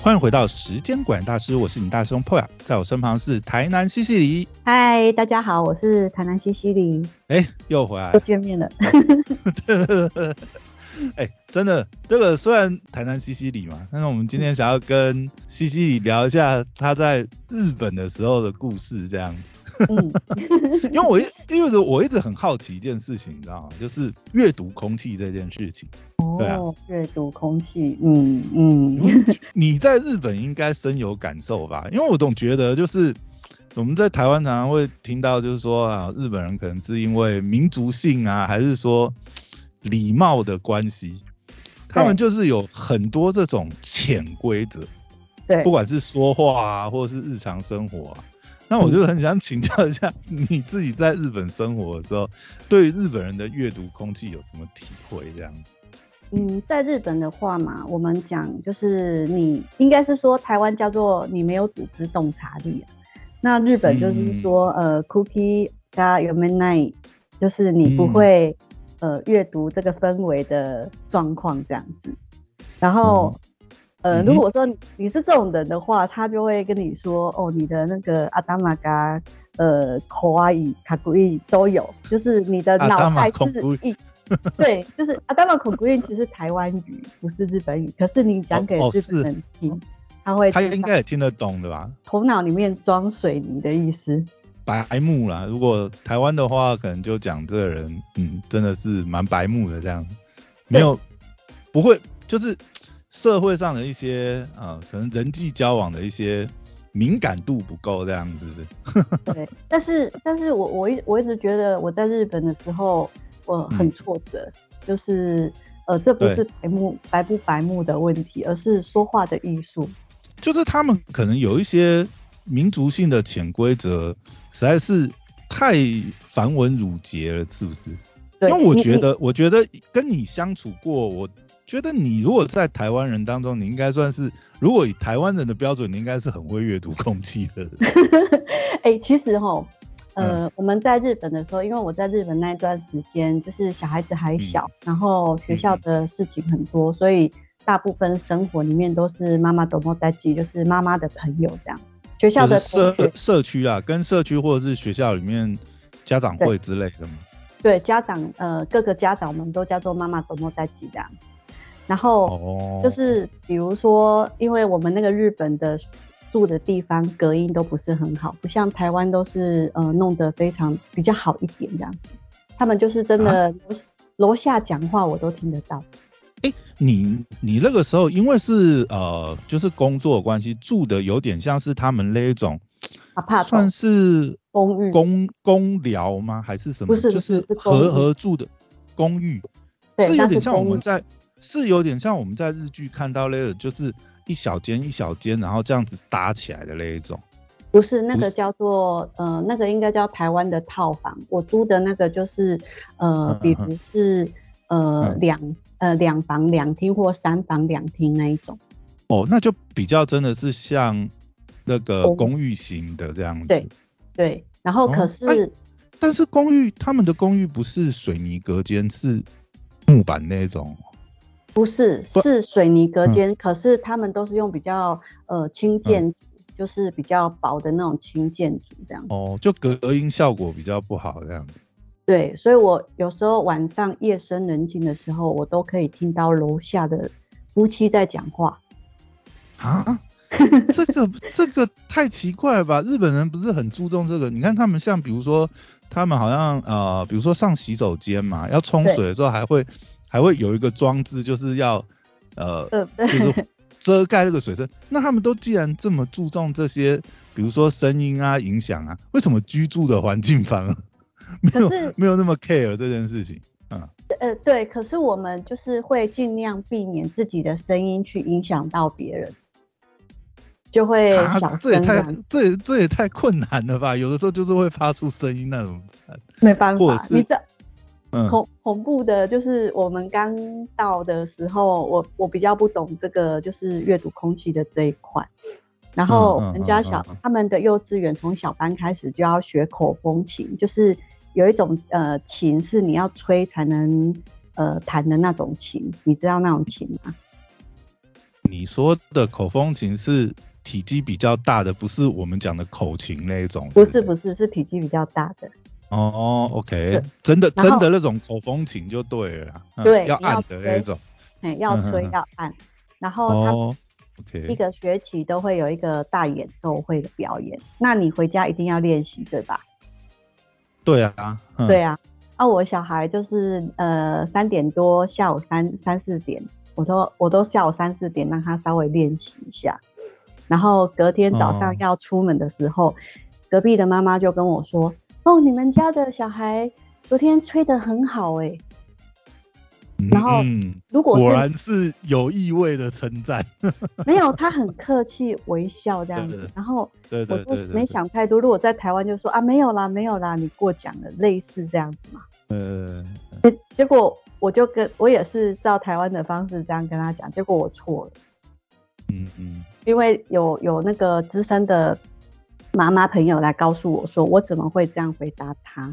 欢迎回到时间管大师，我是你大师兄 Poya，在我身旁是台南西西里。嗨，大家好，我是台南西西里。哎，又回来，又见面了。哎，真的，这个虽然台南西西里嘛，但是我们今天想要跟西西里聊一下他在日本的时候的故事，这样。嗯，因为我一因为我一直很好奇一件事情，你知道吗？就是阅读空气这件事情。哦，阅读空气，嗯嗯。你在日本应该深有感受吧？因为我总觉得就是我们在台湾常常会听到，就是说啊，日本人可能是因为民族性啊，还是说礼貌的关系，他们就是有很多这种潜规则。对，不管是说话啊，或者是日常生活啊。那我就很想请教一下，你自己在日本生活的时候，对日本人的阅读空气有什么体会？这样嗯，在日本的话嘛，我们讲就是你应该是说台湾叫做你没有组织洞察力啊，那日本就是说呃，cookie 加 y o m a n i g h t 就是你不会呃阅读这个氛围的状况这样子，然后。呃，如果说你是这种人的话，他就会跟你说，哦，你的那个阿达玛嘎，呃，口阿伊卡古伊都有，就是你的脑袋是一，对，就是阿达玛口古伊其实台湾语不是日本语，可是你讲给日本人听，他会，他应该也听得懂的吧？头脑里面装水泥的意思，白目啦。如果台湾的话，可能就讲这个人，嗯，真的是蛮白目的这样，没有，不会，就是。社会上的一些啊，可能人际交往的一些敏感度不够这样子的。对，但是但是我我一我一直觉得我在日本的时候我很挫折，就是呃这不是白目白不白目的问题，而是说话的艺术。就是他们可能有一些民族性的潜规则，实在是太繁文缛节了，是不是？因为我觉得我觉得跟你相处过我。觉得你如果在台湾人当中，你应该算是，如果以台湾人的标准，你应该是很会阅读空气的。哎，其实哈，呃，我们在日本的时候，因为我在日本那一段时间，就是小孩子还小，然后学校的事情很多，所以大部分生活里面都是妈妈多么在记，就是妈妈的朋友这样。学校的社社区啊，跟社区或者是学校里面家长会之类的吗？对，家长呃，各个家长们都叫做妈妈多么在记这样。然后就是比如说，因为我们那个日本的住的地方隔音都不是很好，不像台湾都是呃弄得非常比较好一点这样子。他们就是真的楼下讲话我都听得到。哎，你你那个时候因为是呃就是工作关系住的有点像是他们那一种，算是公寓公公寮吗？还是什么？不是，就是合合住的公寓，是有点像我们在。是有点像我们在日剧看到那个，就是一小间一小间，然后这样子搭起来的那一种。不是那个叫做呃，那个应该叫台湾的套房。我租的那个就是呃，比如是呃两呃两房两厅或三房两厅那一种。哦，那就比较真的是像那个公寓型的这样子。对对，然后可是，但是公寓他们的公寓不是水泥隔间，是木板那种。不是，是水泥隔间，可是他们都是用比较呃轻建筑，就是比较薄的那种轻建筑这样。哦，就隔音效果比较不好这样。对，所以我有时候晚上夜深人静的时候，我都可以听到楼下的夫妻在讲话。啊？这个这个太奇怪了吧？日本人不是很注重这个？你看他们像比如说，他们好像呃，比如说上洗手间嘛，要冲水的时候还会。还会有一个装置，就是要呃，就是遮盖那个水声。那他们都既然这么注重这些，比如说声音啊、影响啊，为什么居住的环境反而 没有没有那么 care 这件事情？嗯，呃，对，可是我们就是会尽量避免自己的声音去影响到别人，就会小这也太这这也太困难了吧？有的时候就是会发出声音，那种没办法，你这。恐恐怖的，就是我们刚到的时候，我我比较不懂这个，就是阅读空气的这一块。然后人家小他们的幼稚园从小班开始就要学口风琴，就是有一种呃琴是你要吹才能呃弹的那种琴，你知道那种琴吗？你说的口风琴是体积比较大的，不是我们讲的口琴那一种。不是不是，是体积比较大的。哦，OK，真的真的那种口风琴就对了，对，要按的那种。哎，要吹要按，然后它一个学期都会有一个大演奏会的表演，那你回家一定要练习，对吧？对啊，对啊。啊，我小孩就是呃三点多下午三三四点，我都我都下午三四点让他稍微练习一下，然后隔天早上要出门的时候，隔壁的妈妈就跟我说，哦，你们家的小孩昨天吹得很好哎。然后，如果果然是有意味的称赞，没有，他很客气微笑这样子。然后，我就没想太多。如果在台湾就说啊，没有啦，没有啦，你过奖了，类似这样子嘛。呃，结果我就跟我也是照台湾的方式这样跟他讲，结果我错了。嗯嗯，因为有有那个资深的妈妈朋友来告诉我说，我怎么会这样回答他？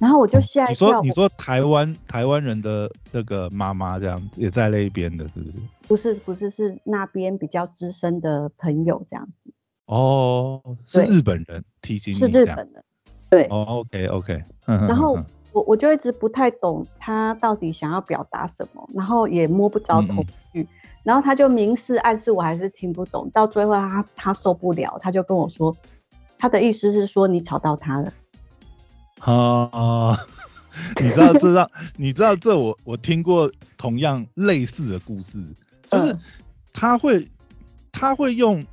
然后我就吓一跳。你说你说台湾台湾人的那个妈妈这样也在那一边的，是不是？不是不是是那边比较资深的朋友这样子。哦，是日本人提醒你是日本人。对。哦，OK OK。然后我我就一直不太懂他到底想要表达什么，然后也摸不着头绪，然后他就明示暗示我还是听不懂，到最后他他受不了，他就跟我说，他的意思是说你吵到他了。啊，你知道这让，你知道这我我听过同样类似的故事，就是他会他会用，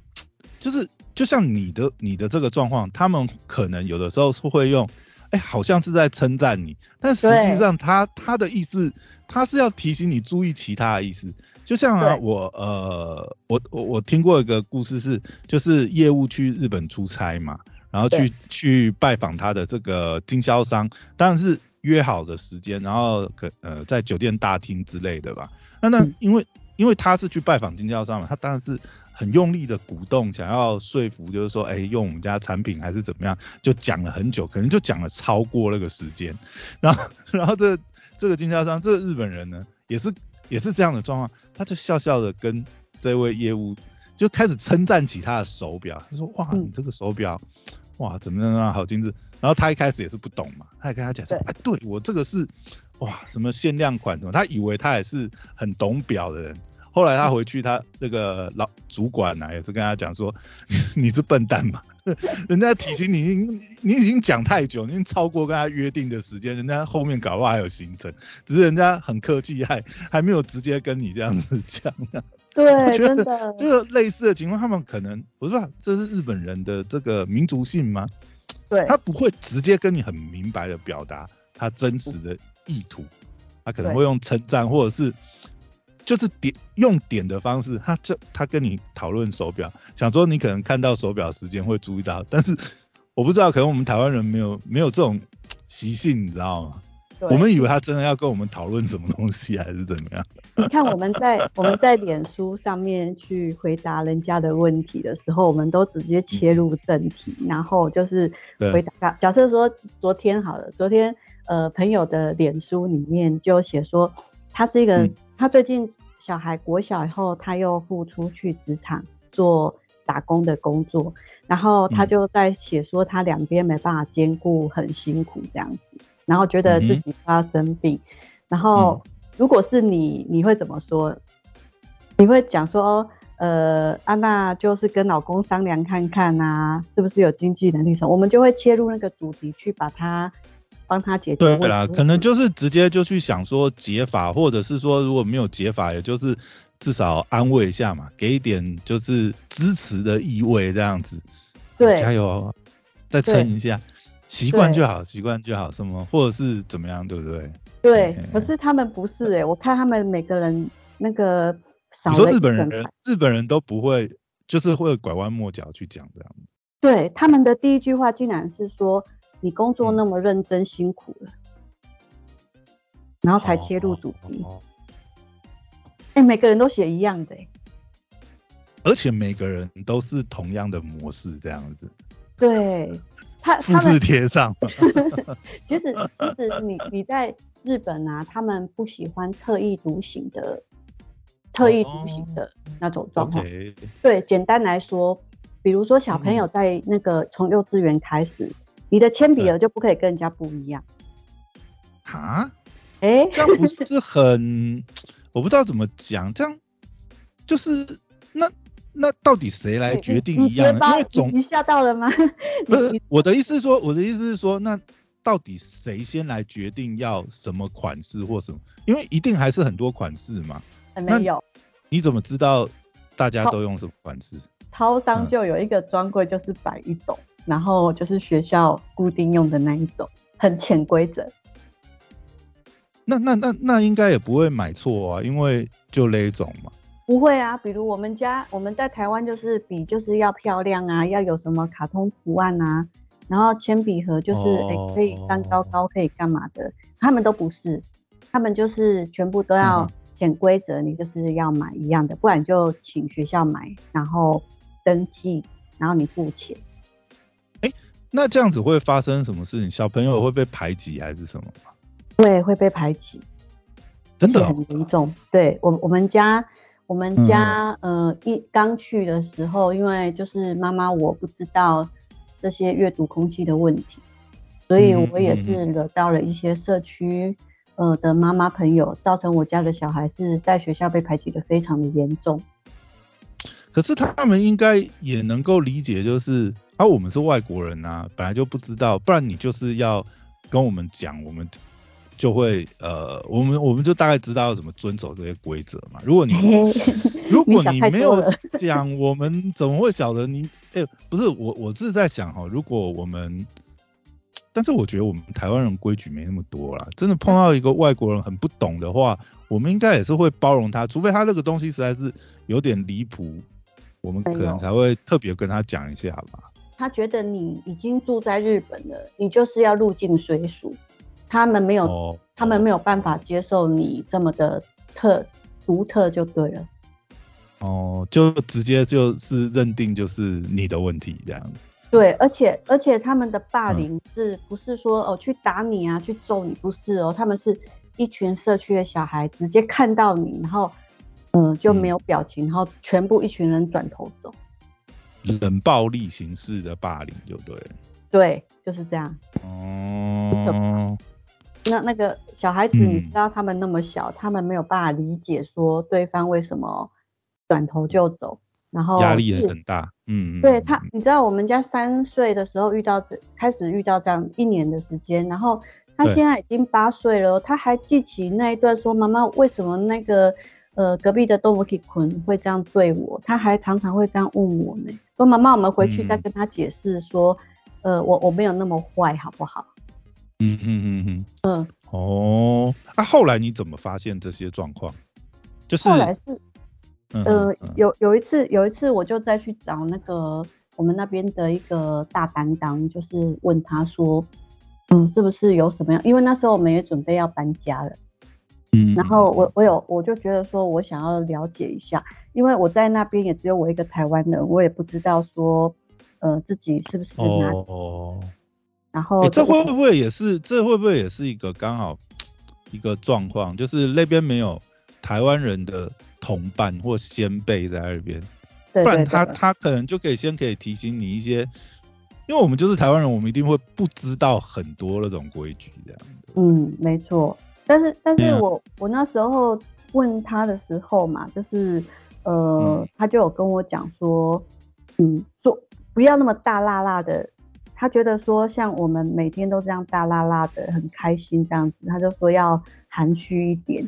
就是就像你的你的这个状况，他们可能有的时候是会用，哎，好像是在称赞你，但实际上他他的意思，他是要提醒你注意其他的意思。就像啊，我呃我我我听过一个故事是，就是业务去日本出差嘛。然后去去拜访他的这个经销商，当然是约好的时间，然后可呃在酒店大厅之类的吧。那那因为因为他是去拜访经销商嘛，他当然是很用力的鼓动，想要说服，就是说，哎，用我们家产品还是怎么样，就讲了很久，可能就讲了超过那个时间。然后 然后这这个经销商，这个日本人呢，也是也是这样的状况，他就笑笑的跟这位业务。就开始称赞起他的手表，他说：“哇，你这个手表，哇，怎么样，好精致。”然后他一开始也是不懂嘛，他也跟他讲说：“哎，对我这个是，哇，什么限量款什么？”他以为他也是很懂表的人。后来他回去，他那个老主管呢也是跟他讲说：“ 你是笨蛋嘛？人家提醒你，你已经讲太久，已经超过跟他约定的时间，人家后面搞不好还有行程，只是人家很客气，还还没有直接跟你这样子讲。”对，真的，就是类似的情况，他们可能不知道这是日本人的这个民族性吗？对，他不会直接跟你很明白的表达他真实的意图，他可能会用称赞或者是就是点用点的方式，他这他跟你讨论手表，想说你可能看到手表时间会注意到，但是我不知道，可能我们台湾人没有没有这种习性，你知道吗？我们以为他真的要跟我们讨论什么东西，还是怎么样？你看我们在我们在脸书上面去回答人家的问题的时候，我们都直接切入正题，然后就是回答。假设说昨天好了，昨天呃朋友的脸书里面就写说，他是一个他最近小孩国小以后，他又复出去职场做打工的工作，然后他就在写说他两边没办法兼顾，很辛苦这样子。然后觉得自己快要生病，然后如果是你，你会怎么说？你会讲说，呃，安娜就是跟老公商量看看啊，是不是有经济能力什么？我们就会切入那个主题去把它帮他解决对啦，可能就是直接就去想说解法，或者是说如果没有解法，也就是至少安慰一下嘛，给一点就是支持的意味这样子。对，加油，再撑一下。习惯就好，习惯就好，什么或者是怎么样，对不对？对，可是他们不是哎，我看他们每个人那个，你说日本人，日本人都不会，就是会拐弯抹角去讲这样。对，他们的第一句话竟然是说你工作那么认真辛苦了，然后才切入主题。哎，每个人都写一样的，而且每个人都是同样的模式这样子。对。他复制贴上。其实其实你你在日本啊，他们不喜欢特意独行的，特意独行的那种状况。OK，对，简单来说，比如说小朋友在那个从幼稚园开始，你的铅笔盒就不可以跟人家不一样。啊，哎、这样不是很，我不知道怎么讲，这样就是那那到底谁来决定一样呢？因为总你你吓到了吗？不是我的意思是说，我的意思是说，那到底谁先来决定要什么款式或什么？因为一定还是很多款式嘛，你没有，你怎么知道大家都用什么款式？超商嗯就有一个专柜，就是摆一种，然后就是学校固定用的那一种，很潜规则。那那那那应该也不会买错啊，因为就那一种嘛。不会啊，比如我们家我们在台湾就是笔就是要漂亮啊，要有什么卡通图案啊，然后铅笔盒就是哎、哦可以站高高，可以干嘛的，他们都不是，他们就是全部都要嗯潜规则，你就是要买一样的，不然就请学校买，然后登记，然后你付钱。那这样子会发生什么事情？小朋友会被排挤还是什么吗？对，会被排挤，真的哦、很严重。对我我们家我们家、呃一刚去的时候，因为就是妈妈我不知道这些阅读空气的问题，所以嗯我也嗯是惹到了一些社区呃的妈妈朋友，造成我家的小孩是在学校被排挤的非常的严重。可是他们应该也能够理解，就是啊，我们是外国人呐、本来就不知道，不然你就是要跟我们讲，我们就会呃，我们我们就大概知道要怎么遵守这些规则嘛。如果你 如果你没有讲，我们怎么会晓得你？哎、不是我，我是在想哈，如果我们，但是我觉得我们台湾人规矩没那么多啦，真的碰到一个外国人很不懂的话，我们应该也是会包容他，除非他那个东西实在是有点离谱，我们可能才会特别跟他讲一下吧。他觉得你已经住在日本了，你就是要入境随俗，他们没有、哦，他们没有办法接受你这么的特独特就对了。哦，就直接就是认定就是你的问题这样子。对，而且而且他们的嗯霸凌是不是说哦去打你啊，去揍你？不是哦，他们是一群社区的小孩直接看到你，然后嗯、呃就没有表情，然后全部一群人转头走。冷暴力形式的霸凌就对了。对，就是这样。哦，那那个小孩子，嗯你知道他们那么小，他们没有办法理解说对方为什么转头就走，然后压力也很大。嗯，嗯对他嗯，你知道我们家三岁的时候遇到这，开始遇到这样一年的时间，然后他现在已经八岁了，他还记起那一段说妈妈为什么那个呃隔壁的多摩 k 坤会这样对我，他还常常会这样问我呢，说妈妈我们回去再嗯跟他解释说，呃我我没有那么坏好不好？嗯嗯嗯嗯。嗯，哦，那、后来你怎么发现这些状况？就是后来是嗯呃嗯有有一次有一次我就再去找那个我们那边的一个大担当，就是问他说，嗯，是不是有什么样？因为那时候我们也准备要搬家了，嗯，然后我我有我就觉得说我想要了解一下，因为我在那边也只有我一个台湾人，我也不知道说，呃，自己是不是哦，然后欸这我会不会也是这会不会也是一个刚好一个状况，就是那边没有台湾人的同伴或先辈在那边，对不然他他可能就可以先可以提醒你一些，因为我们就是台湾人，我们一定会不知道很多那种规矩这样的。嗯，没错。但是，但是我、我那时候问他的时候嘛，就是呃，嗯他就有跟我讲说，嗯，做不要那么大辣辣的。他觉得说，像我们每天都这样大辣辣的，很开心这样子，他就说要含蓄一点。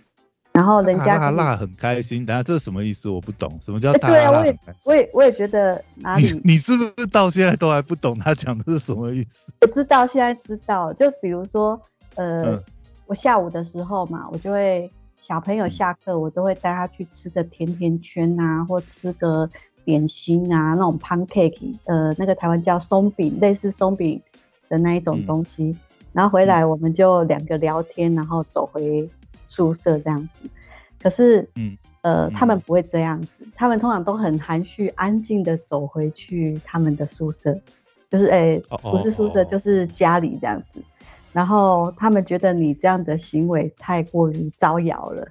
然后人家辣辣很开心，等下这是什么意思？我不懂，什么叫对啊，我也？我也我也觉得哪你里你是不是到现在都还不懂他讲的是什么意思？我知道，现在知道，就比如说，呃，嗯我下午的时候嘛，我就会小朋友嗯。下课，我都会带他去吃个甜甜圈啊，或吃个点心啊，那种 pancake，呃，那个台湾叫松饼，类似松饼的那一种嗯。东西，然后回来我们就两个聊天，然后走回宿舍这样子。可是，嗯，呃，嗯。他们不会这样子，他们通常都很含蓄、安静的走回去他们的宿舍，就是哎、哦不是宿舍哦。就是家里这样子。然后他们觉得你这样的行为太过于招摇了，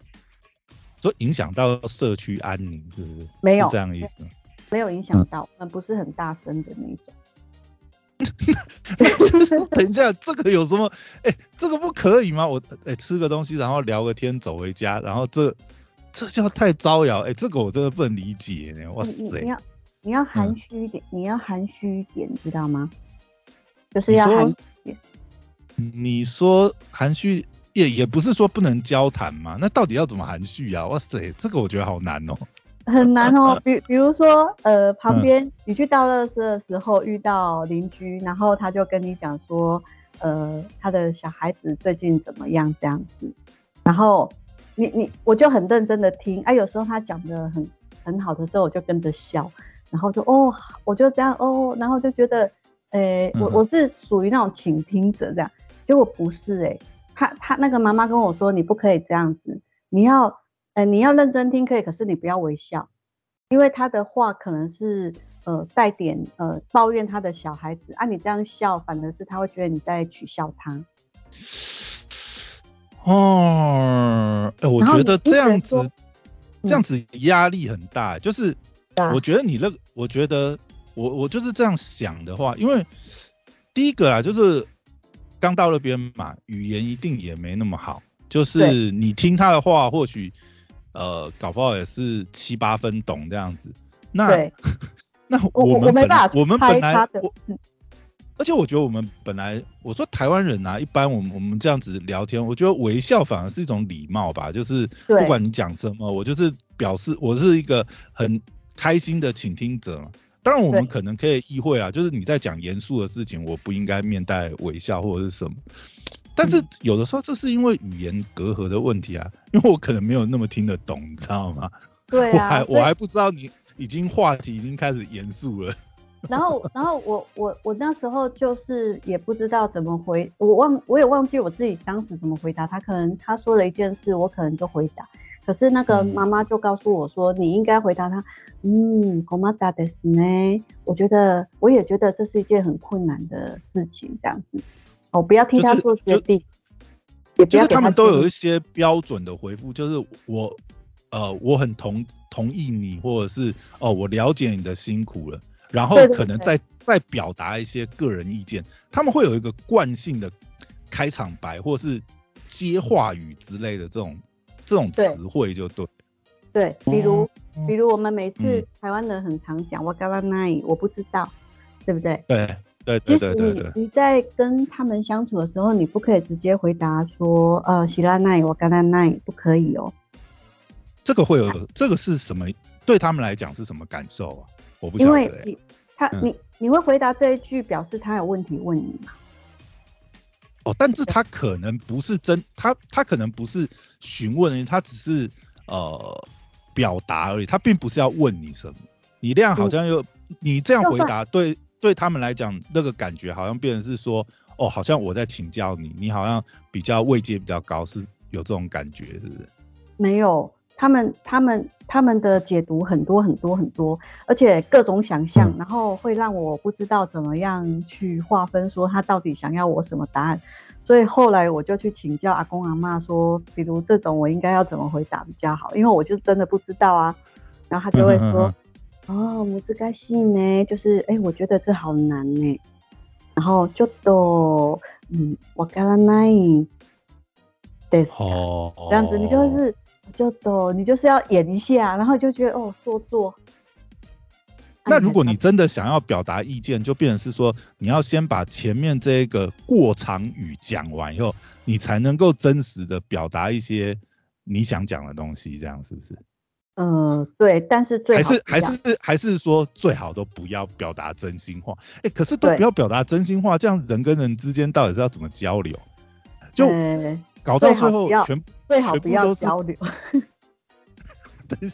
所以影响到社区安宁，是不是？没有是这样的意思吗。没有影响到，我们不是很大声的那种。等一下，这个有什么？哎、这个不可以吗？我哎、吃个东西，然后聊个天，走回家，然后这这叫太招摇。哎、这个我真的不能理解呢。哇塞！你你你要你要含蓄一点，你要含蓄一点，知道吗？就是要含蓄一点。你说含蓄也也不是说不能交谈嘛，那到底要怎么含蓄啊？哇塞，这个我觉得好难哦、很难哦，比比如说，呃，嗯旁边你去倒垃圾的时候遇到邻居，然后他就跟你讲说，呃，他的小孩子最近怎么样这样子，然后你你我就很认真的听，啊，有时候他讲的很很好的时候，我就跟着笑，然后就哦，我就这样哦，然后就觉得，呃，我嗯。我是属于那种倾听者这样，结果不是哎、他他那个妈妈跟我说，你不可以这样子，你要。呃，你要认真听可以，可是你不要微笑，因为他的话可能是呃带点呃抱怨他的小孩子啊，你这样笑反而是他会觉得你在取笑他。哦，哎、我觉得你这样子这样子压力很大，就是我觉得你那个，我觉得我我就是这样想的话，因为第一个啦，就是刚到那边嘛，语言一定也没那么好，就是你听他的话，或许呃搞不好也是七八分懂这样子。那，那我我们本没办法我们本来我嗯。而且我觉得我们本来我说台湾人啊，一般我们我们这样子聊天，我觉得微笑反而是一种礼貌吧，就是不管你讲什么，我就是表示我是一个很开心的倾听者嘛。当然我们可能可以意会啊，就是你在讲严肃的事情，我不应该面带微笑或者是什么。但是嗯有的时候这是因为语言隔阂的问题啊，因为我可能没有那么听得懂，你知道吗？对啊，我还我还不知道你已经话题已经开始严肃了。然后，然后我我我那时候就是也不知道怎么回，我忘我也忘记我自己当时怎么回答他。可能他说了一件事，我可能就回答，可是那个嗯妈妈就告诉我说，你应该回答他，嗯，ごまだですね。我觉得我也觉得这是一件很困难的事情，这样子，哦，不要替他就是就做决定，也不就是要给他们都有一建议些标准的回复，就是我呃我很同同意你，或者是哦我了解你的辛苦了，然后对对对可能再再表达一些个人意见，他们会有一个惯性的开场白或是接话语之类的这种 这种对词汇就对。对，比如哦比如我们每次嗯台湾人很常讲我嘎巴奈，我不知道，对不对？对对对对对对，你在跟他们相处的时候，你不可以直接回答说，呃，希拉奈，我嘎拉奈，不可以哦。这个会有这个是什么？对他们来讲是什么感受啊？我不晓因得、欸。为你他嗯你你会回答这一句，表示他有问题问你嘛？但是他可能不是真，他他可能不是询问，他只是呃表达而已，他并不是要问你什么。你这样好像又、你这样回答，对对他们来讲，那个感觉好像变成是说，哦，好像我在请教你，你好像比较位阶比较高，是有这种感觉，是不是？没有，他们他们他们的解读很多很多很多，而且各种想象，嗯然后会让我不知道怎么样去划分，说他到底想要我什么答案。所以后来我就去请教阿公阿妈说，比如这种我应该要怎么回答比较好，因为我就真的不知道啊。然后他就会嗯说，哦，母子该信呢，就是哎，我觉得这好难呢。然后就都嗯，我嘎啦奈，对，哦，这样子你就是就都你就是要演一下，然后就觉得哦做作。那如果啊你真的想要表达意见，就变成是说，你要先把前面这个过场语讲完以后，你才能够真实的表达一些你想讲的东西，这样是不是？嗯对，但是最还是好还是还是说最好都不要表达真心话？哎、可是都不要表达真心话，这样人跟人之间到底是要怎么交流？就呃搞到最后全最好不要交流。等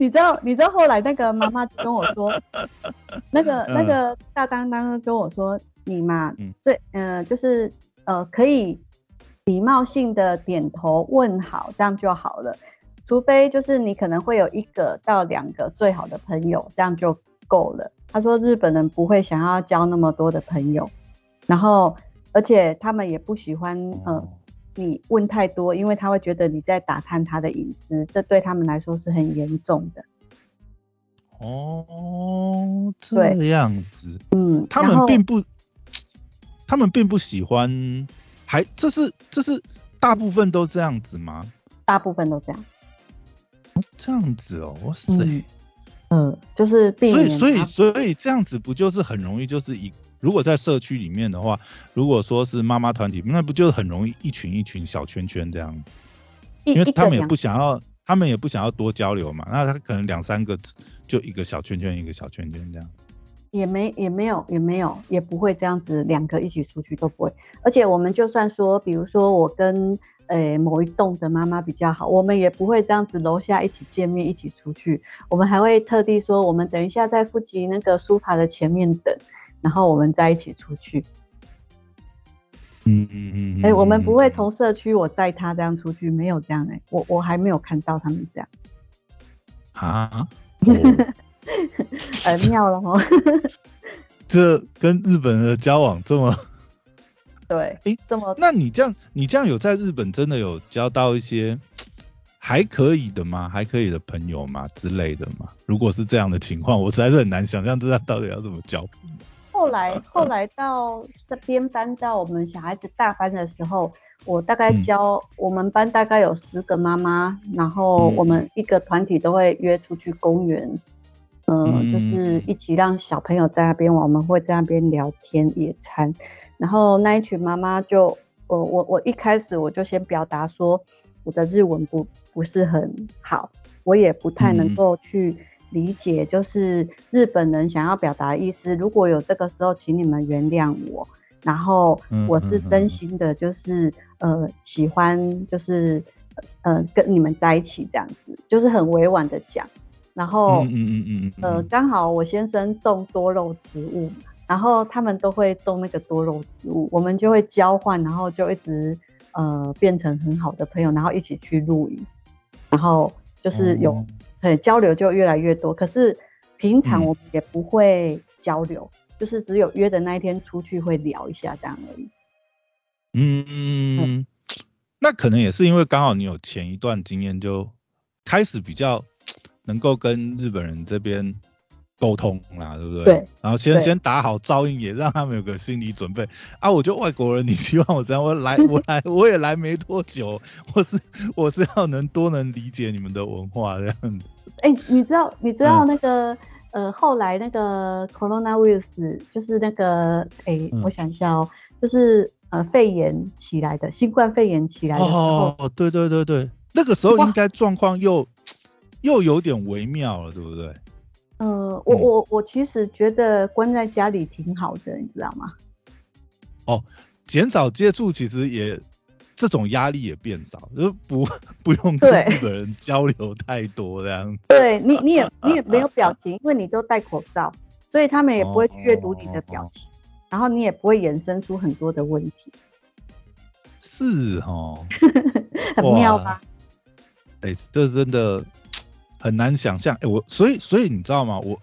你知道，你知道后来那个妈妈跟我说，那个嗯那个大当当跟我说，你嘛嗯，对，呃，就是呃，可以礼貌性的点头问好，这样就好了。除非就是你可能会有一个到两个最好的朋友，这样就够了。他说日本人不会想要交那么多的朋友，然后而且他们也不喜欢呃哦你问太多，因为他会觉得你在打探他的隐私，这对他们来说是很严重的。哦，这样子，嗯，他们并不，他们并不喜欢，还这是这是大部分都这样子吗？大部分都这样。这样子哦，哇塞，嗯，就是避免。所以所以所以这样子不就是很容易就是一，如果在社区里面的话，如果说是妈妈团体，那不就是很容易一群一群小圈圈这样子？因为他们也不想要。他们也不想要多交流嘛，那他可能两三个就一个小圈圈，一个小圈圈这样。也没也没有也没有也不会这样子，两个一起出去都不会。而且我们就算说，比如说我跟诶某一栋的妈妈比较好，我们也不会这样子楼下一起见面一起出去。我们还会特地说，我们等一下在附近那个书法的前面等，然后我们再一起出去。嗯嗯嗯，哎，我们不会从社区我带他这样出去，没有这样哎，我我还没有看到他们这样。啊？很妙了哦。这跟日本的交往这么？对。哎，这么？那你这样，你这样有在日本真的有交到一些还可以的吗？还可以的朋友吗之类的吗？如果是这样的情况，我实在是很难想象这到底要怎么交。后来，后来到这边搬到我们小孩子大班的时候，我大概教我们班大概有十个妈妈，然后我们一个团体都会约出去公园，嗯，就是一起让小朋友在那边玩，我们会在那边聊天野餐，然后那一群妈妈就，我我我一开始我就先表达说我的日文不不是很好，我也不太能够去。理解就是日本人想要表达的意思。如果有这个时候，请你们原谅我。然后我是真心的，就是呃喜欢，就是呃跟你们在一起这样子，就是很委婉的讲。然后嗯嗯嗯呃刚好我先生种多肉植物，然后他们都会种那个多肉植物，我们就会交换，然后就一直呃变成很好的朋友，然后一起去露营，然后就是有。对，交流就越来越多。可是平常我们也不会交流，就是只有约的那一天出去会聊一下这样而已。嗯，那可能也是因为刚好你有前一段经验，就开始比较 能够跟日本人这边。沟通啦，对不对？对。然后先先打好照应，也让他们有个心理准备啊。我就外国人，你希望我这样，我来 我来我也来没多久，我是 我是要能多能理解你们的文化这样子。哎，你知道你知道那个呃后来那个 coronavirus 就是那个哎，我想一下哦，就是呃肺炎起来的，新冠肺炎起来的时候，哦对对对对，那个时候应该状况又又有点微妙了，对不对？呃，我我我其实觉得关在家里挺好的，你知道吗？哦，减少接触，其实也这种压力也变少，就不不用跟日本人交流太多这样。对你，你也 你也没有表情，因为你都戴口罩，所以他们也不会去阅读你的表情，然后你也不会衍生出很多的问题。是哦，很妙吧？哎，这真的。很难想象，哎，我所以所以你知道吗？我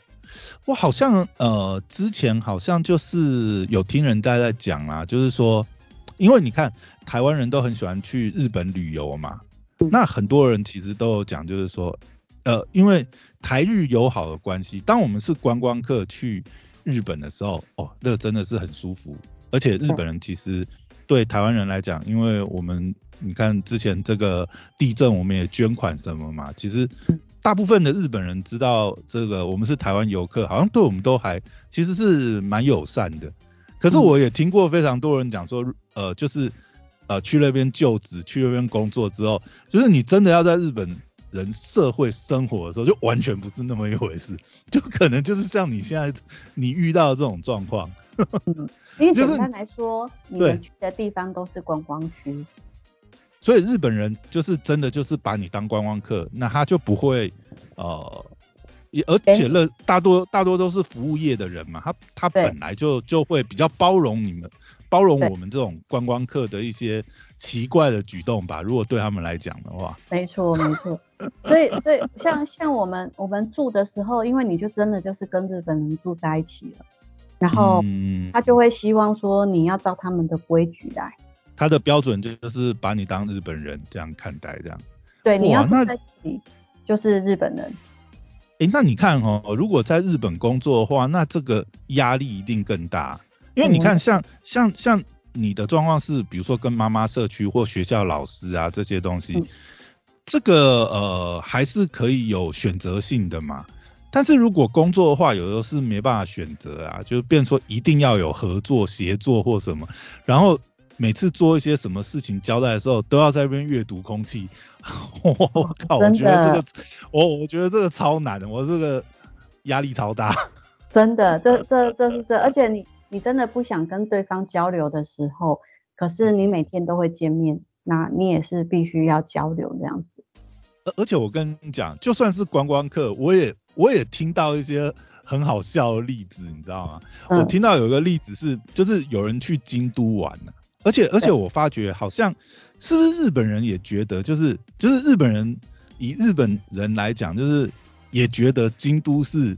我好像呃之前好像就是有听人家在讲啊，就是说，因为你看台湾人都很喜欢去日本旅游嘛，那很多人其实都有讲，就是说，呃，因为台日友好的关系，当我们是观光客去日本的时候，哦，那真的是很舒服，而且日本人其实对台湾人来讲，因为我们你看之前这个地震，我们也捐款什么嘛，其实。大部分的日本人知道这个，我们是台湾游客，好像对我们都还其实是蛮友善的。可是我也听过非常多人讲说，呃，就是呃去那边就职、去那边工作之后，就是你真的要在日本人社会生活的时候，就完全不是那么一回事，就可能就是像你现在你遇到这种状况。嗯，因为 简单来说，你们去的地方都是观光区。所以日本人就是真的就是把你当观光客，那他就不会呃，也而且乐大多大多都是服务业的人嘛，他他本来就就会比较包容你们，包容我们这种观光客的一些奇怪的举动吧。如果对他们来讲的话，没错没错。所以所以像像我们我们住的时候，因为你就真的就是跟日本人住在一起了，然后他就会希望说你要照他们的规矩来。他的标准就是把你当日本人这样看待，这样。对，你要哇那在这里就是日本人。诶，那你看哦，如果在日本工作的话，那这个压力一定更大，因为你看嗯像、像像你的状况是，比如说跟妈妈社区或学校老师啊这些东西，嗯这个呃还是可以有选择性的嘛。但是如果工作的话，有的是没办法选择啊，就是变成说一定要有合作、协作或什么，然后每次做一些什么事情交代的时候，都要在那边阅读空气。我靠，我觉得这个，我我觉得这个超难的，我这个压力超大。真的，这 这这是这，而且你你真的不想跟对方交流的时候，可是你每天都会见面，那你也是必须要交流这样子。而而且我跟你讲，就算是观光客，我也我也听到一些很好笑的例子，你知道吗？我嗯听到有一个例子是，就是有人去京都玩了、而且而且我发觉好像是不是日本人也觉得，就是就是日本人以日本人来讲，就是也觉得京都是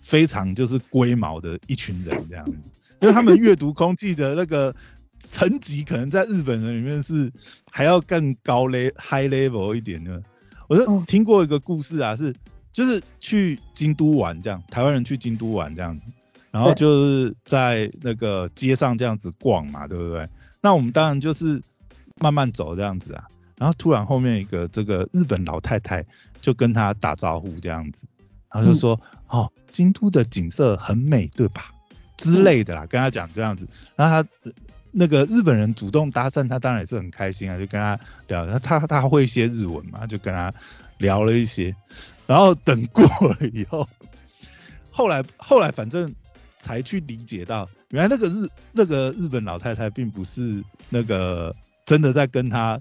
非常就是龟毛的一群人这样子，因为他们阅读空气的那个层级，可能在日本人里面是还要更高 le high level 一点的。我就哦听过一个故事啊，是就是去京都玩这样，台湾人去京都玩这样子，然后就是在那个街上这样子逛嘛，对不对？那我们当然就是慢慢走这样子啊，然后突然后面一个这个日本老太太就跟他打招呼这样子，然后就说、哦，京都的景色很美，对吧？之类的啦，跟他讲这样子，然后他呃那个日本人主动搭讪他，当然也是很开心啊，就跟他聊，他他他会一些日文嘛，就跟他聊了一些，然后等过了以后，后来后来反正才去理解到，原来那个日那个日本老太太并不是那个真的在跟他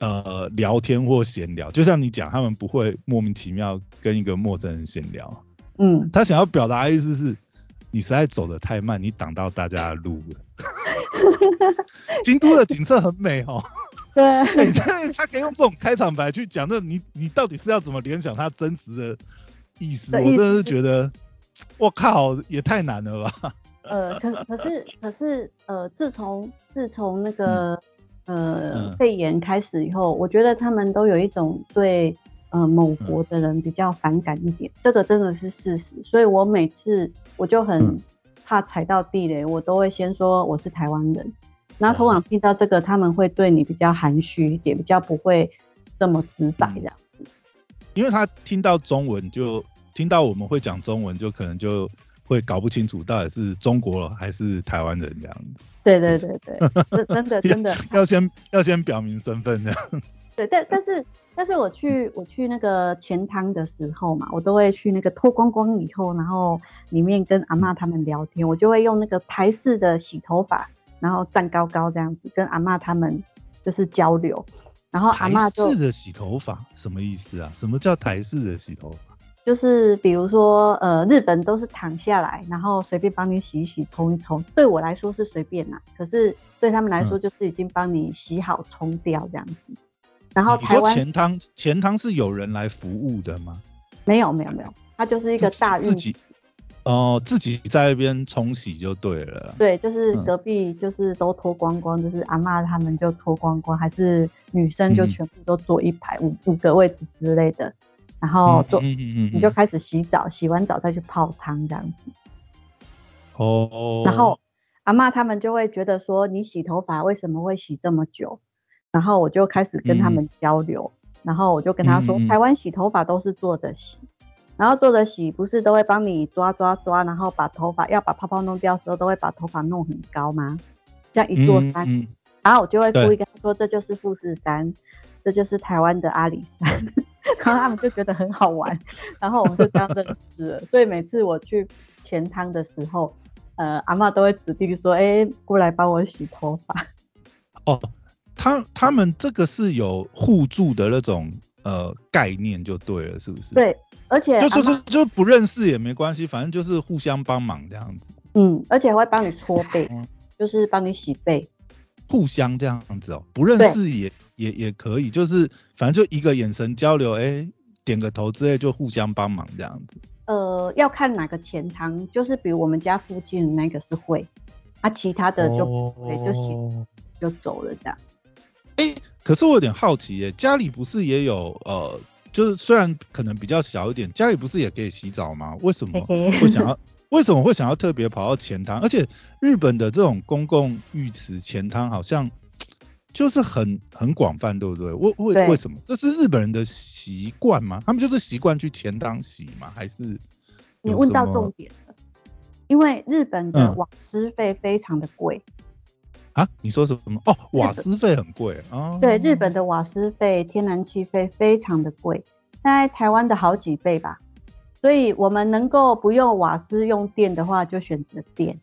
呃聊天或闲聊，就像你讲，他们不会莫名其妙跟一个陌生人闲聊，嗯，他想要表达的意思是，你实在走得太慢，你挡到大家的路了。京都的景色很美哦，对，哎、他他可以用这种开场白去讲，那你你到底是要怎么联想他真实的意思？的意思。我真的是觉得，我靠，也太难了吧？呃，可可是可是呃，自从自从那个、呃嗯肺炎开始以后，我觉得他们都有一种对呃某嗯国的人比较反感一点，这个真的是事实。所以我每次我就很嗯怕踩到地雷，我都会先说我是台湾人。然后通哦常听到这个，他们会对你比较含蓄一点，比较不会这么直白这样。因为他听到中文就听到我们会讲中文，就可能就会搞不清楚到底是中国还是台湾人这样子。对对对对，这真的 真的。要先要先表明身份这样。对，但但是但是我去我去那个钱汤的时候嘛，我都会去那个脱光光以后，然后里面跟阿妈他们聊天，我就会用那个台式的洗头发，然后站高高这样子跟阿妈他们就是交流，然后阿嬷台就式的洗头发什么意思啊？什么叫台式的洗头发？就是比如说呃日本都是躺下来，然后随便帮你洗一洗冲一冲，对我来说是随便啦，可是对他们来说嗯就是已经帮你洗好冲掉这样子。然后台湾钱汤钱汤是有人来服务的吗？没有没有没有，它就是一个大浴自己哦、自己在那边冲洗就对了。对，就是嗯隔壁就是都脱光光，就是阿妈他们就脱光光，还是女生就嗯全部都坐一排、五五个位置之类的，然后做、嗯嗯嗯你就开始洗澡，洗完澡再去泡汤这样子。哦，然后阿妈他们就会觉得说，你洗头发为什么会洗这么久？然后我就开始跟他们交流，然后我就跟他说，台湾洗头发都是坐着洗，然后坐着洗不是都会帮你抓抓抓，然后把头发要把泡泡弄掉的时候，都会把头发弄很高吗？这样一座山，然后我就会故对意跟他说，这就是富士山，这就是台湾的阿里山，然后他们就觉得很好玩，然后我们就这样认识了。所以每次我去前汤的时候，呃，阿嬷都会指定说，哎、过来帮我洗头发。哦，他他们这个是有互助的那种呃概念就对了，是不是？，对，而且就是就就就不认识也没关系，反正就是互相帮忙这样子，嗯，而且会帮你搓背嗯，就是帮你洗背。互相这样子哦，不认对识也也也可以，就是反正就一个眼神交流，哎、点个头之类就互相帮忙这样子。呃，要看哪个钱塘，就是比如我们家附近的那个是会，啊，其他的就不会，就洗哦就走了这样。哎，可是我有点好奇耶，家里不是也有呃，就是虽然可能比较小一点，家里不是也可以洗澡吗？为什么会想要为什么会想要特别跑到前汤？而且日本的这种公共浴池前汤好像就是很很广泛，对不对？为为为什么？这是日本人的习惯吗？他们就是习惯去前汤洗吗？还是你问到重点了？因为日本的瓦斯费非常的贵。啊，你说什么？哦，瓦斯费很贵啊。对，日本的瓦斯费、天然气费非常的贵，大概台湾的好几倍吧。所以我们能够不用瓦斯用电的话，就选择电。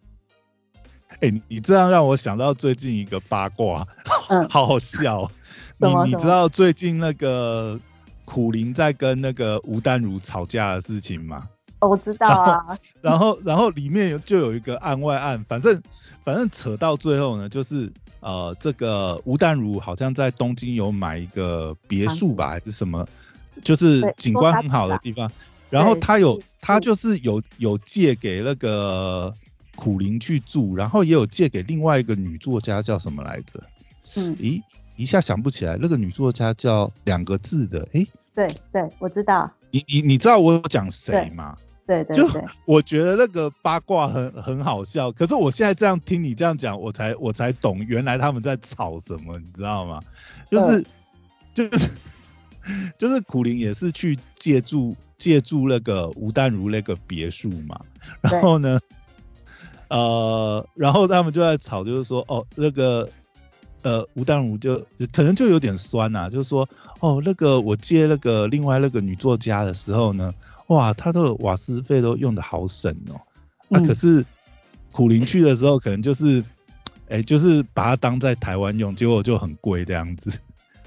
哎，你这样让我想到最近一个八卦，嗯，好好笑。你你知道最近那个苦林在跟那个吴淡如吵架的事情吗？我知道啊，然后然后里面有就有一个案外案，反正反正扯到最后呢，就是呃这个吴淡如好像在东京有买一个别墅吧，还是什么，就是景观很好的地方，然后他有他就是有有借给那个苦灵去住，然后也有借给另外一个女作家叫什么来着？嗯，咦一下想不起来，那个女作家叫两个字的，哎，对对，我知道，你你你知道我讲谁吗？对对，就 我觉得那个八卦很很好笑，可是我现在这样听你这样讲，我才我才懂原来他们在吵什么，你知道吗？就是就是 就是苦灵也是去借住借住那个吴淡如那个别墅嘛，然后呢，呃，然后他们就在吵，就是说哦那个呃吴淡如就可能就有点酸呐，就是说哦那个我接那个另外那个女作家的时候呢。哇，她的瓦斯费都用的好省哦。那可是苦林去的时候，可能就是，哎，就是把它当在台湾用，结果就很贵这样子。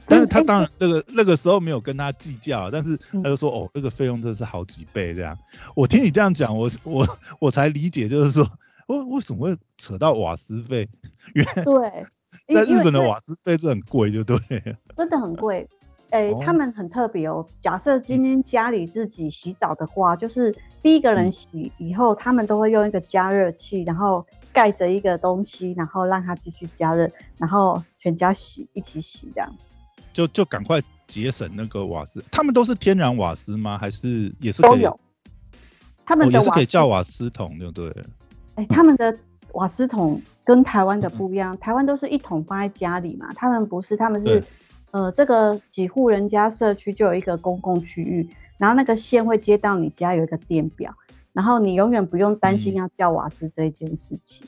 但是他当然那个那个时候没有跟他计较，但是他就说哦，这个费用真的是好几倍这样。我听你这样讲，我我我才理解，就是说，为为什么会扯到瓦斯费？原对，在日本的瓦斯费是很贵，就对，真的很贵。哎，他们很特别哦。假设今天家里自己洗澡的话，就是第一个人洗以后，他们都会用一个加热器，然后盖着一个东西，然后让它继续加热，然后全家洗一起洗这样。就就赶快节省那个瓦斯。他们都是天然瓦斯吗？还是也是都有？他们也是可以叫瓦斯桶，对不对？哎，他们的瓦斯桶跟台湾的不一样，台湾都是一桶放在家里嘛，他们不是，他们是。呃，这个几户人家社区就有一个公共区域，然后那个线会接到你家有一个电表，然后你永远不用担心要叫瓦斯这一件事情。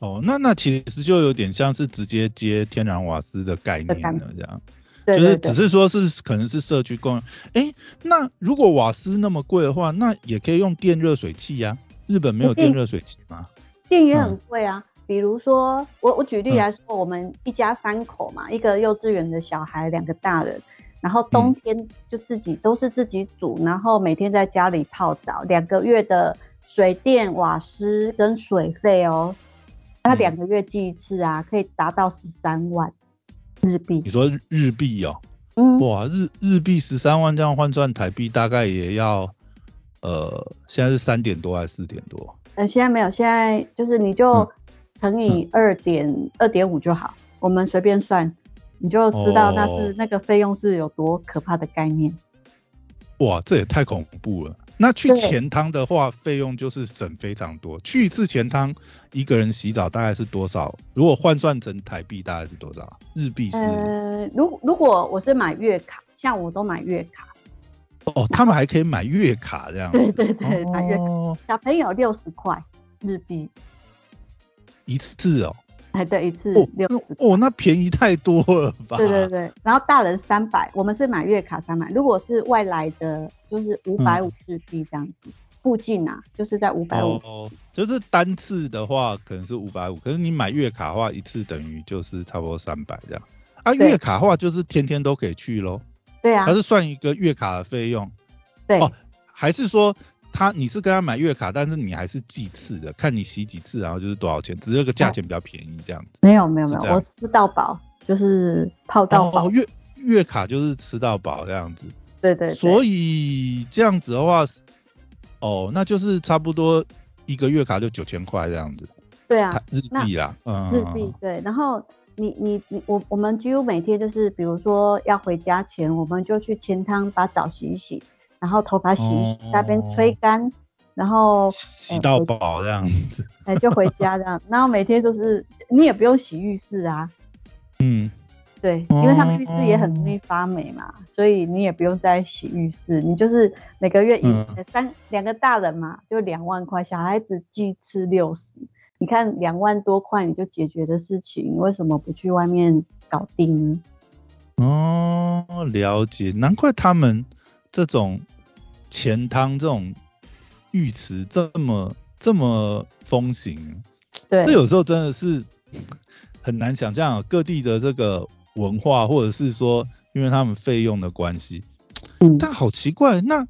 哦，那那其实就有点像是直接接天然瓦斯的概念了，这样。对就是只是说是可能是社区公用。哎，那如果瓦斯那么贵的话，那也可以用电热水器呀。日本没有电热水器吗？电也很贵啊。比如说，我我举例来说，我们一家三口嘛，一个幼稚园的小孩，两个大人，然后冬天就自己都是自己煮，然后每天在家里泡澡，两个月的水电瓦斯跟水费哦，他两个月寄一次啊，可以达到十三万日币。你说日币哦？嗯，哇，日日币十三万这样换算台币大概也要，呃，现在是三点多还是四点多？呃，现在没有，现在就是你就。乘以二点二点五就好，我们随便算，你就知道那是那个费用是有多可怕的概念。哇，这也太恐怖了。那去钱汤的话，费用就是省非常多。去一次钱汤，一个人洗澡大概是多少？如果换算成台币，大概是多少？日币是？呃，如如果我是买月卡，像我都买月卡。哦，他们还可以买月卡这样？对对对，买月卡。小朋友六十块日币。一次哦，哎对，一次六十哦，那便宜太多了吧？对对对，然后大人三百，我们是买月卡三百，如果是外来的，就是五百五日币这样子，附近啊，就是在五百五。哦，就是单次的话可能是五百五，可是你买月卡的话，一次等于就是差不多三百这样。啊，月卡的话就是天天都可以去喽。对啊。它是算一个月卡的费用。对。哦，还是说？他你是跟他买月卡，但是你还是计次的，看你洗几次，然后就是多少钱，只是个价钱比较便宜这样子。没有没有没有，我吃到饱，就是泡到饱。月月卡就是吃到饱这样子。对对。所以这样子的话，哦，那就是差不多一个月卡就九千块这样子。对啊。日币啦，嗯。日币对，然后你你你我我们几乎每天就是，比如说要回家前，我们就去清汤把澡洗一洗，然后头发洗一洗，那边吹干，然后洗到饱这样子。哎，就回家这样，然后每天都是你也不用洗浴室啊。嗯。对，因为他们浴室也很容易发霉嘛，所以你也不用再洗浴室，你就是每个月一、嗯三两个大人嘛，就两万块，小孩子寄吃六十，你看两万多块你就解决的事情，为什么不去外面搞定呢？哦，了解，难怪他们这种钱汤这种浴池这么这么风行，对，这有时候真的是很难想象各地的这个文化，或者是说因为他们费用的关系，嗯，但好奇怪，那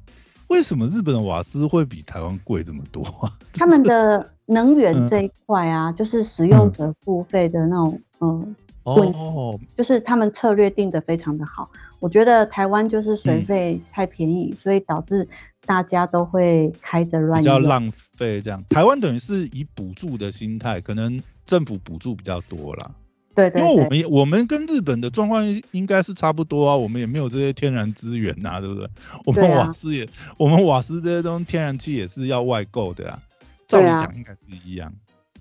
为什么日本的瓦斯会比台湾贵这么多啊？他们的能源这一块啊，就是使用者付费的那种，嗯，哦，就是他们策略定的非常的好。我觉得台湾就是水费太便宜，所以导致大家都会开着乱用，比较浪费这样。台湾等于是以补助的心态，可能政府补助比较多啦。对对因为我们我们跟日本的状况应该是差不多啊，我们也没有这些天然资源呐、啊，对不对？我们瓦斯也，啊、我们瓦斯这些东西天然气也是要外购的啊，照理讲应该是一样。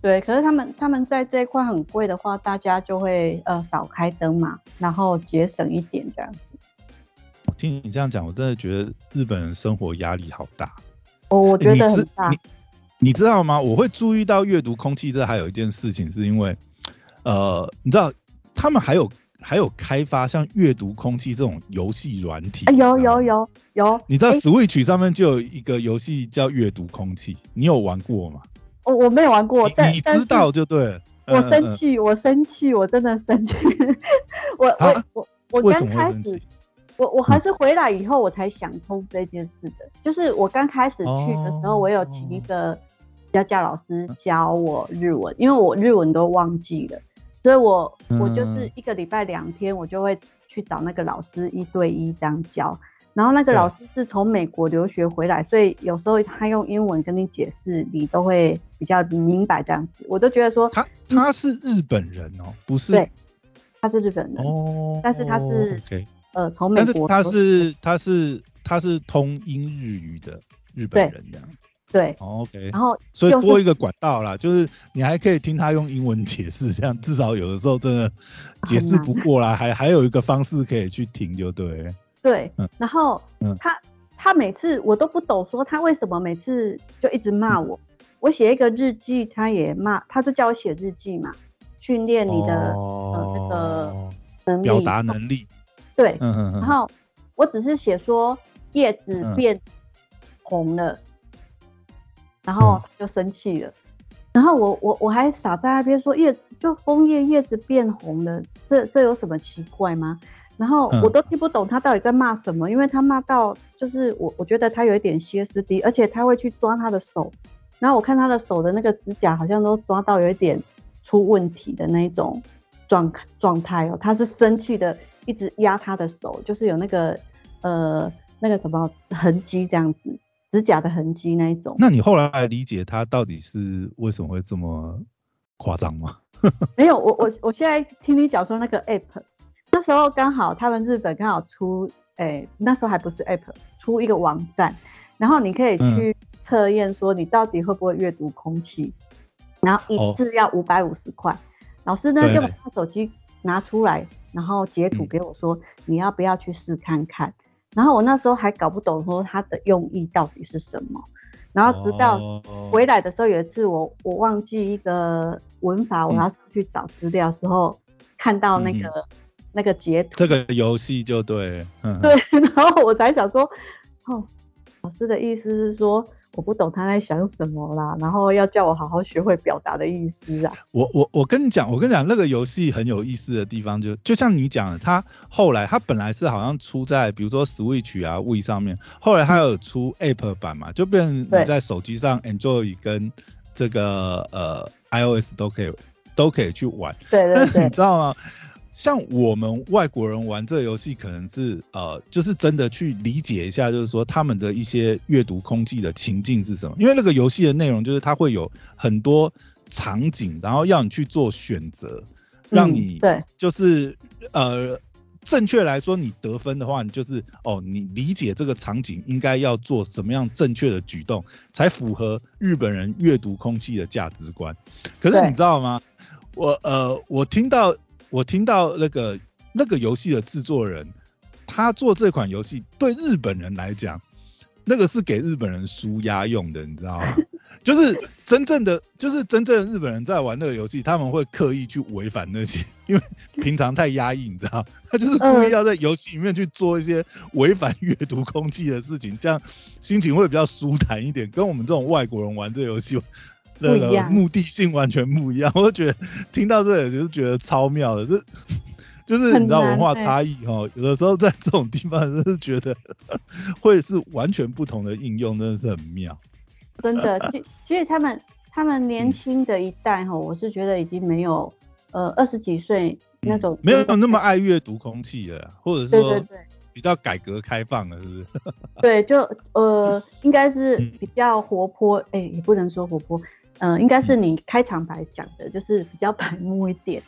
对，可是他们他们在这一块很贵的话，大家就会呃少开灯嘛，然后节省一点这样子。我听你这样讲，我真的觉得日本人生活压力好大。哦，我觉得很大。你你知道吗？我会注意到阅读空气，这还有一件事情，是因为。呃，你知道他们还有还有开发像阅读空气这种游戏软体、啊，有有有有。你知道 Switch 上面就有一个游戏叫阅读空气，你有玩过吗？我我没有玩过，但你知道就对了。我生气，我生气，我真的生气。我我我我刚开始，我我还是回来以后我才想通这件事的。就是我刚开始去的时候，我有请一个家教老师教我日文，因为我日文都忘记了。所以我我就是一个礼拜两天，我就会去找那个老师一对一这样教。然后那个老师是从美国留学回来，所以有时候他用英文跟你解释，你都会比较明白这样子。我都觉得说他他是日本人哦，不是？对，他是日本人哦，但是他是、okay、呃从美国，但是他是他是他是通英日语的日本人这样。对、哦、，OK，然后所以多一个管道啦，就是你还可以听他用英文解释，这样至少有的时候真的解释不过来，还还有一个方式可以去听，就对。对，嗯、然后、嗯、他他每次我都不懂，说他为什么每次就一直骂我。嗯、我写一个日记，他也骂，他就叫我写日记嘛，训练你的、哦、呃那个能力，表达能力。对，嗯嗯嗯。然后我只是写说叶子变红了。嗯然后就生气了，然后我我我还傻在那边说叶就枫叶叶子变红了，这这有什么奇怪吗？然后我都听不懂他到底在骂什么，因为他骂到就是我我觉得他有一点歇斯底，而且他会去抓他的手，然后我看他的手的那个指甲好像都抓到有一点出问题的那种状状态哦，他是生气的一直压他的手，就是有那个呃那个什么痕迹这样子。指甲的痕迹那一种，那你后来理解他到底是为什么会这么夸张吗？没有，我我我现在听你讲说那个 app，那时候刚好他们日本刚好出，哎、欸，那时候还不是 app，出一个网站，然后你可以去测验说你到底会不会阅读空气，然后一次要五百五十块，老师呢就把他手机拿出来，然后截图给我说、嗯、你要不要去试看看。然后我那时候还搞不懂说它的用意到底是什么，然后直到回来的时候有一次我我忘记一个文法，我要去找资料的时候、嗯、看到那个、嗯、那个截图，这个游戏就对，嗯、对，然后我才想说，哦，老师的意思是说我不懂他在想什么啦，然后要叫我好好学会表达的意思啊。我我我跟你讲，我跟你讲，那个游戏很有意思的地方就就像你讲的，它后来它本来是好像出在比如说 Switch 啊 Wii 上面，后来它有出 App 版嘛，就变成你在手机上 Android 跟这个呃 iOS 都可以都可以去玩。对对对。但是你知道吗？像我们外国人玩这个游戏，可能是呃，就是真的去理解一下，就是说他们的一些阅读空气的情境是什么。因为那个游戏的内容就是它会有很多场景，然后要你去做选择，让你对，就是呃。正确来说，你得分的话，你就是哦，你理解这个场景应该要做什么样正确的举动，才符合日本人阅读空气的价值观。可是你知道吗？我呃，我听到我听到那个那个游戏的制作人，他做这款游戏对日本人来讲，那个是给日本人舒压用的，你知道吗？就是真正的，就是真正的日本人在玩那个游戏，他们会刻意去违反那些，因为平常太压抑，你知道，他就是故意要在游戏里面去做一些违反阅读空气的事情，这样心情会比较舒坦一点。跟我们这种外国人玩这游戏，那个目的性完全不一样。我就觉得听到这里就是觉得超妙的，这 就是你知道文化差异哈，有的时候在这种地方真是觉得 会是完全不同的应用，真的是很妙。真的，其其实他们他们年轻的一代哈，我是觉得已经没有呃二十几岁那种没有那么爱阅读空气了，或者说比较改革开放了，是不是？对，就呃应该是比较活泼，哎也不能说活泼，嗯应该是你开场白讲的，就是比较白目一点，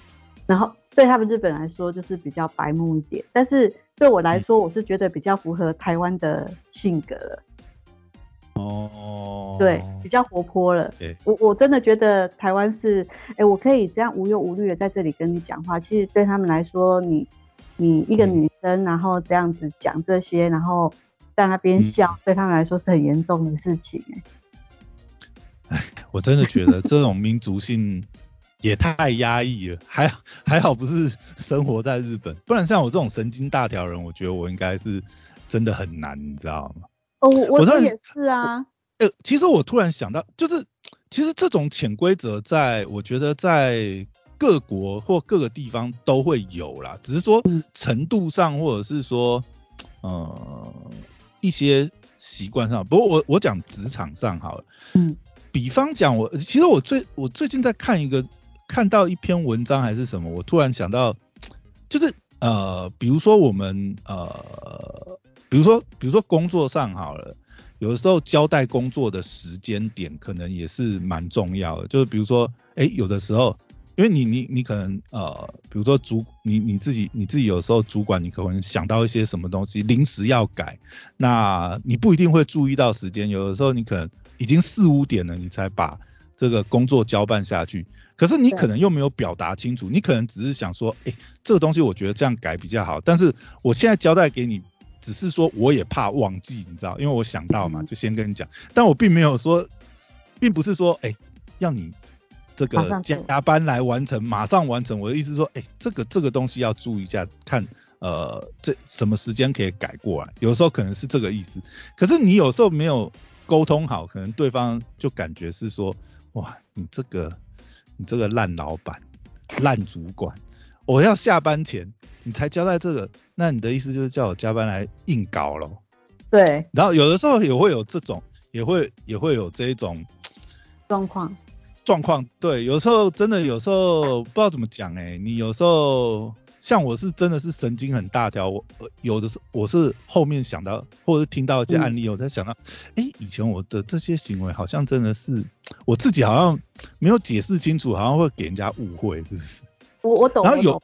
然后对他们日本来说就是比较白目一点，但是对我来说我是觉得比较符合台湾的性格。哦，对，比较活泼了。我我真的觉得台湾是，哎，我可以这样无忧无虑的在这里跟你讲话。其实对他们来说，你你一个女生，然后这样子讲这些，然后在那边笑，对他们来说是很严重的事情。哎，我真的觉得这种民族性也太压抑了。还还好不是生活在日本，不然像我这种神经大条人，我觉得我应该是真的很难，你知道吗？哦，我我也是啊。呃，其实我突然想到，就是其实这种潜规则，在我觉得在各国或各个地方都会有啦，只是说程度上或者是说呃一些习惯上。不过我我讲职场上好了，嗯，比方讲我其实我最我最近在看一个看到一篇文章还是什么，我突然想到，就是呃，比如说我们呃。比如说，比如说工作上好了，有的时候交代工作的时间点可能也是蛮重要的。就是比如说，哎，有的时候，因为你你你可能呃，比如说主你你自己你自己有时候主管你可能想到一些什么东西临时要改，那你不一定会注意到时间。有的时候你可能已经四五点了，你才把这个工作交办下去，可是你可能又没有表达清楚，你可能只是想说，哎，这个东西我觉得这样改比较好，但是我现在交代给你。只是说我也怕忘记，你知道，因为我想到嘛，就先跟你讲。但我并没有说，并不是说，哎，要你这个加班来完成，马上完成。我的意思说，哎，这个这个东西要注意一下，看呃这什么时间可以改过来。有时候可能是这个意思，可是你有时候没有沟通好，可能对方就感觉是说，哇，你这个你这个烂老板、烂主管，我要下班前。你才交代这个，那你的意思就是叫我加班来硬搞咯？对。然后有的时候也会有这种，也会也会有这一种状况。状况对，有时候真的有时候不知道怎么讲哎，你有时候像我是真的是神经很大条，我有的是我是后面想到或者是听到一些案例，我才想到，哎，以前我的这些行为好像真的是我自己好像没有解释清楚，好像会给人家误会，是不是？我我懂。然后有。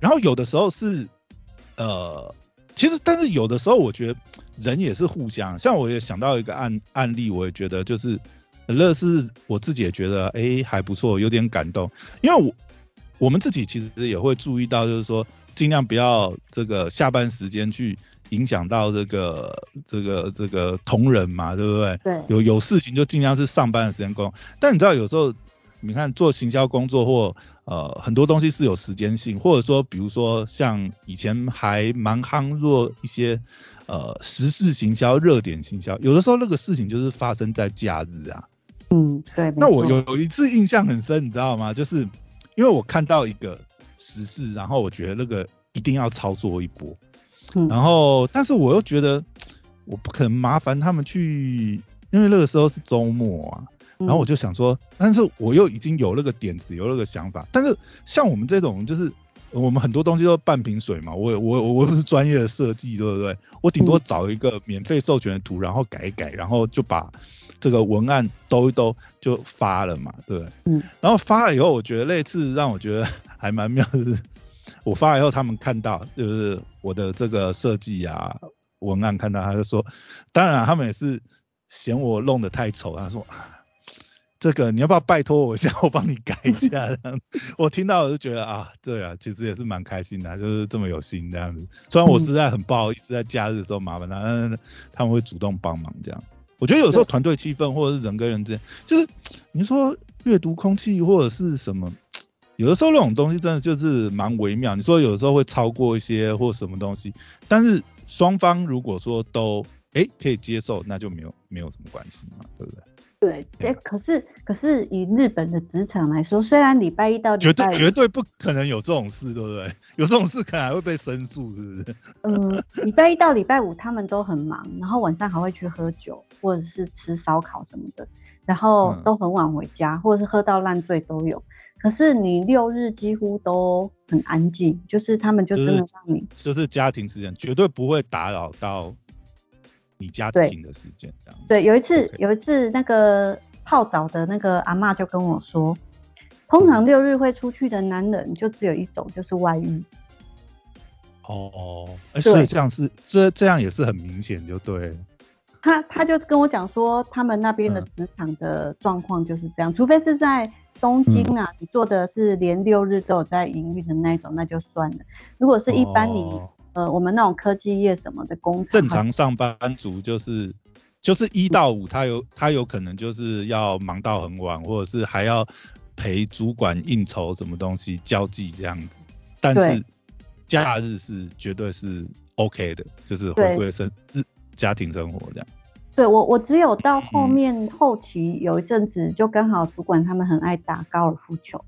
然后有的时候是，呃，其实但是有的时候我觉得人也是互相，像我也想到一个案案例，我也觉得就是乐是我自己也觉得哎还不错，有点感动，因为我我们自己其实也会注意到，就是说尽量不要这个下班时间去影响到这个这个这个同仁嘛，对不对？对。有有事情就尽量是上班的时间工，但你知道有时候。你看做行销工作或呃很多东西是有时间性，或者说比如说像以前还蛮夯做一些呃时事行销、热点行销，有的时候那个事情就是发生在假日啊。嗯，对。那我有有一次印象很深，你知道吗？就是因为我看到一个时事，然后我觉得那个一定要操作一波，然后但是我又觉得我不可能麻烦他们去，因为那个时候是周末啊。然后我就想说，但是我又已经有那个点子，有那个想法。但是像我们这种，就是我们很多东西都半瓶水嘛。我我我不是专业的设计，对不对？我顶多找一个免费授权的图，然后改一改，然后就把这个文案兜一兜就发了嘛，对不对？嗯。然后发了以后，我觉得那次让我觉得还蛮妙的是，我发了以后，他们看到就是我的这个设计啊文案，看到他就说，当然他们也是嫌我弄得太丑，他说。这个你要不要拜托我一下，我帮你改一下这样。我听到我就觉得啊，对啊，其实也是蛮开心的，就是这么有心这样子。虽然我实在很不好意思在假日的时候麻烦他，但是他们会主动帮忙这样。我觉得有时候团队气氛或者是人跟人之间，就是你说阅读空气或者是什么，有的时候那种东西真的就是蛮微妙。你说有的时候会超过一些或什么东西，但是双方如果说都哎可以接受，那就没有没有什么关系嘛，对不对？对，哎，可是可是以日本的职场来说，虽然礼拜一到礼拜绝对绝对不可能有这种事，对不对？有这种事可能还会被申诉，是不是？嗯，礼拜一到礼拜五他们都很忙，然后晚上还会去喝酒或者是吃烧烤什么的，然后都很晚回家，或者是喝到烂醉都有。可是你六日几乎都很安静，就是他们就真的让你就是家庭时间，绝对不会打扰到。你家庭的时间这样。对，有一次有一次那个泡澡的那个阿妈就跟我说，通常六日会出去的男人就只有一种，就是外遇。哦，哎，所以这样是这这样也是很明显，就对。他他就跟我讲说，他们那边的职场的状况就是这样，除非是在东京啊，你做的是连六日都有在营运的那种，那就算了。如果是一般你。呃，我们那种科技业什么的工，正常上班族就是就是一到五，他有他有可能就是要忙到很晚，或者是还要陪主管应酬什么东西交际这样子。但是假日是绝对是 OK 的，就是回归生日家庭生活这样。对我我只有到后面后期有一阵子，就刚好主管他们很爱打高尔夫球。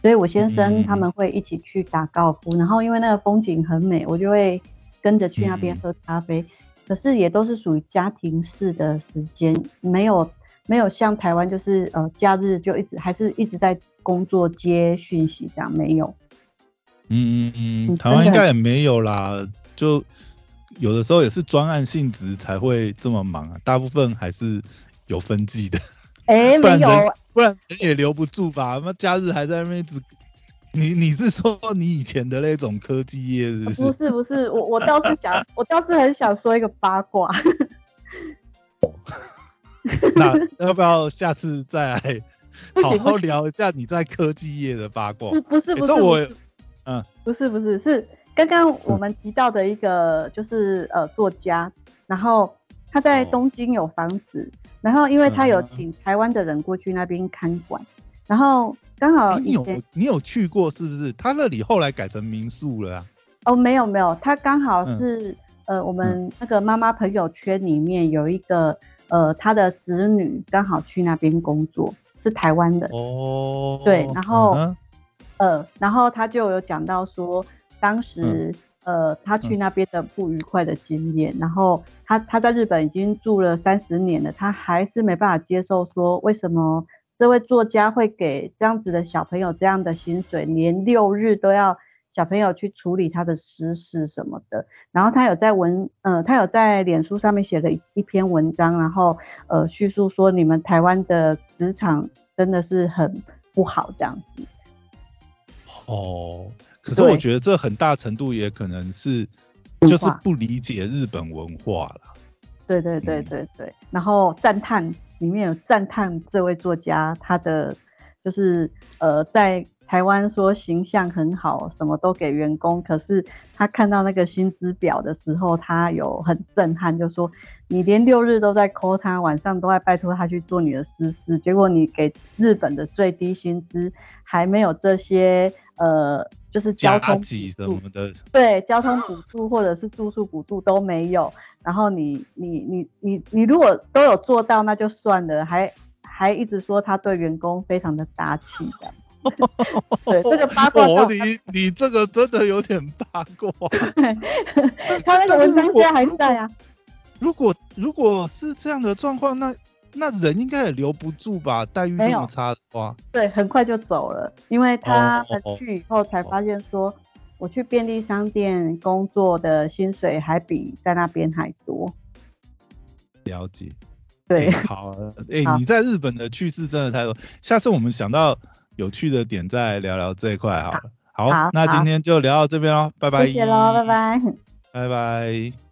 所以我先生他们会一起去打高尔夫，然后因为那个风景很美，我就会跟着去那边喝咖啡。可是也都是属于家庭式的时间，没有没有像台湾就是呃假日就一直还是一直在工作接讯息这样没有。嗯嗯嗯，台湾应该也没有啦，就有的时候也是专案性质才会这么忙啊，大部分还是有分季的。哎，没有，不然人也留不住吧？那假日还在那边只，你你是说你以前的那种科技业是不是？不是不是，我我倒是想，我倒是很想说一个八卦。那要不要下次再来好好聊一下你在科技业的八卦？不是不是，我嗯，不是不是，是刚刚我们提到的一个就是呃作家，然后他在东京有房子。然后，因为他有请台湾的人过去那边看管，然后刚好你有你有去过是不是？他那里后来改成民宿了啊？哦，没有没有，他刚好是呃，我们那个妈妈朋友圈里面有一个呃，他的子女刚好去那边工作，是台湾的哦。对，然后呃，然后他就有讲到说，当时。呃，他去那边的不愉快的经验，然后他他在日本已经住了三十年了，他还是没办法接受说为什么这位作家会给这样子的小朋友这样的薪水，连六日都要小朋友去处理他的私事什么的。然后他有在文，呃，他有在脸书上面写了一篇文章，然后呃叙述说你们台湾的职场真的是很不好这样子。哦。可是我觉得这很大程度也可能是，就是不理解日本文化了。对对对对对，然后赞叹里面有赞叹这位作家他的就是呃在。台湾说形象很好，什么都给员工。可是他看到那个薪资表的时候，他有很震撼，就说你连六日都在 call 他，晚上都在拜托他去做你的私事，结果你给日本的最低薪资还没有这些呃，就是交通补助的，对，交通补助或者是住宿补助都没有。然后你你你你你如果都有做到，那就算了，还还一直说他对员工非常的大气的。对，这个八卦，你你这个真的有点八卦。他那个文章现在还在啊。如果如果是这样的状况，那那人应该也留不住吧？待遇这么差的话。对，很快就走了，因为他去以后才发现说，我去便利商店工作的薪水还比在那边还多。了解。对，好，哎，你在日本的趣事真的太多，下次我们想到有趣的点再聊聊这一块好了。好，那今天就聊到这边喽，拜拜。谢谢喽，拜拜。拜拜。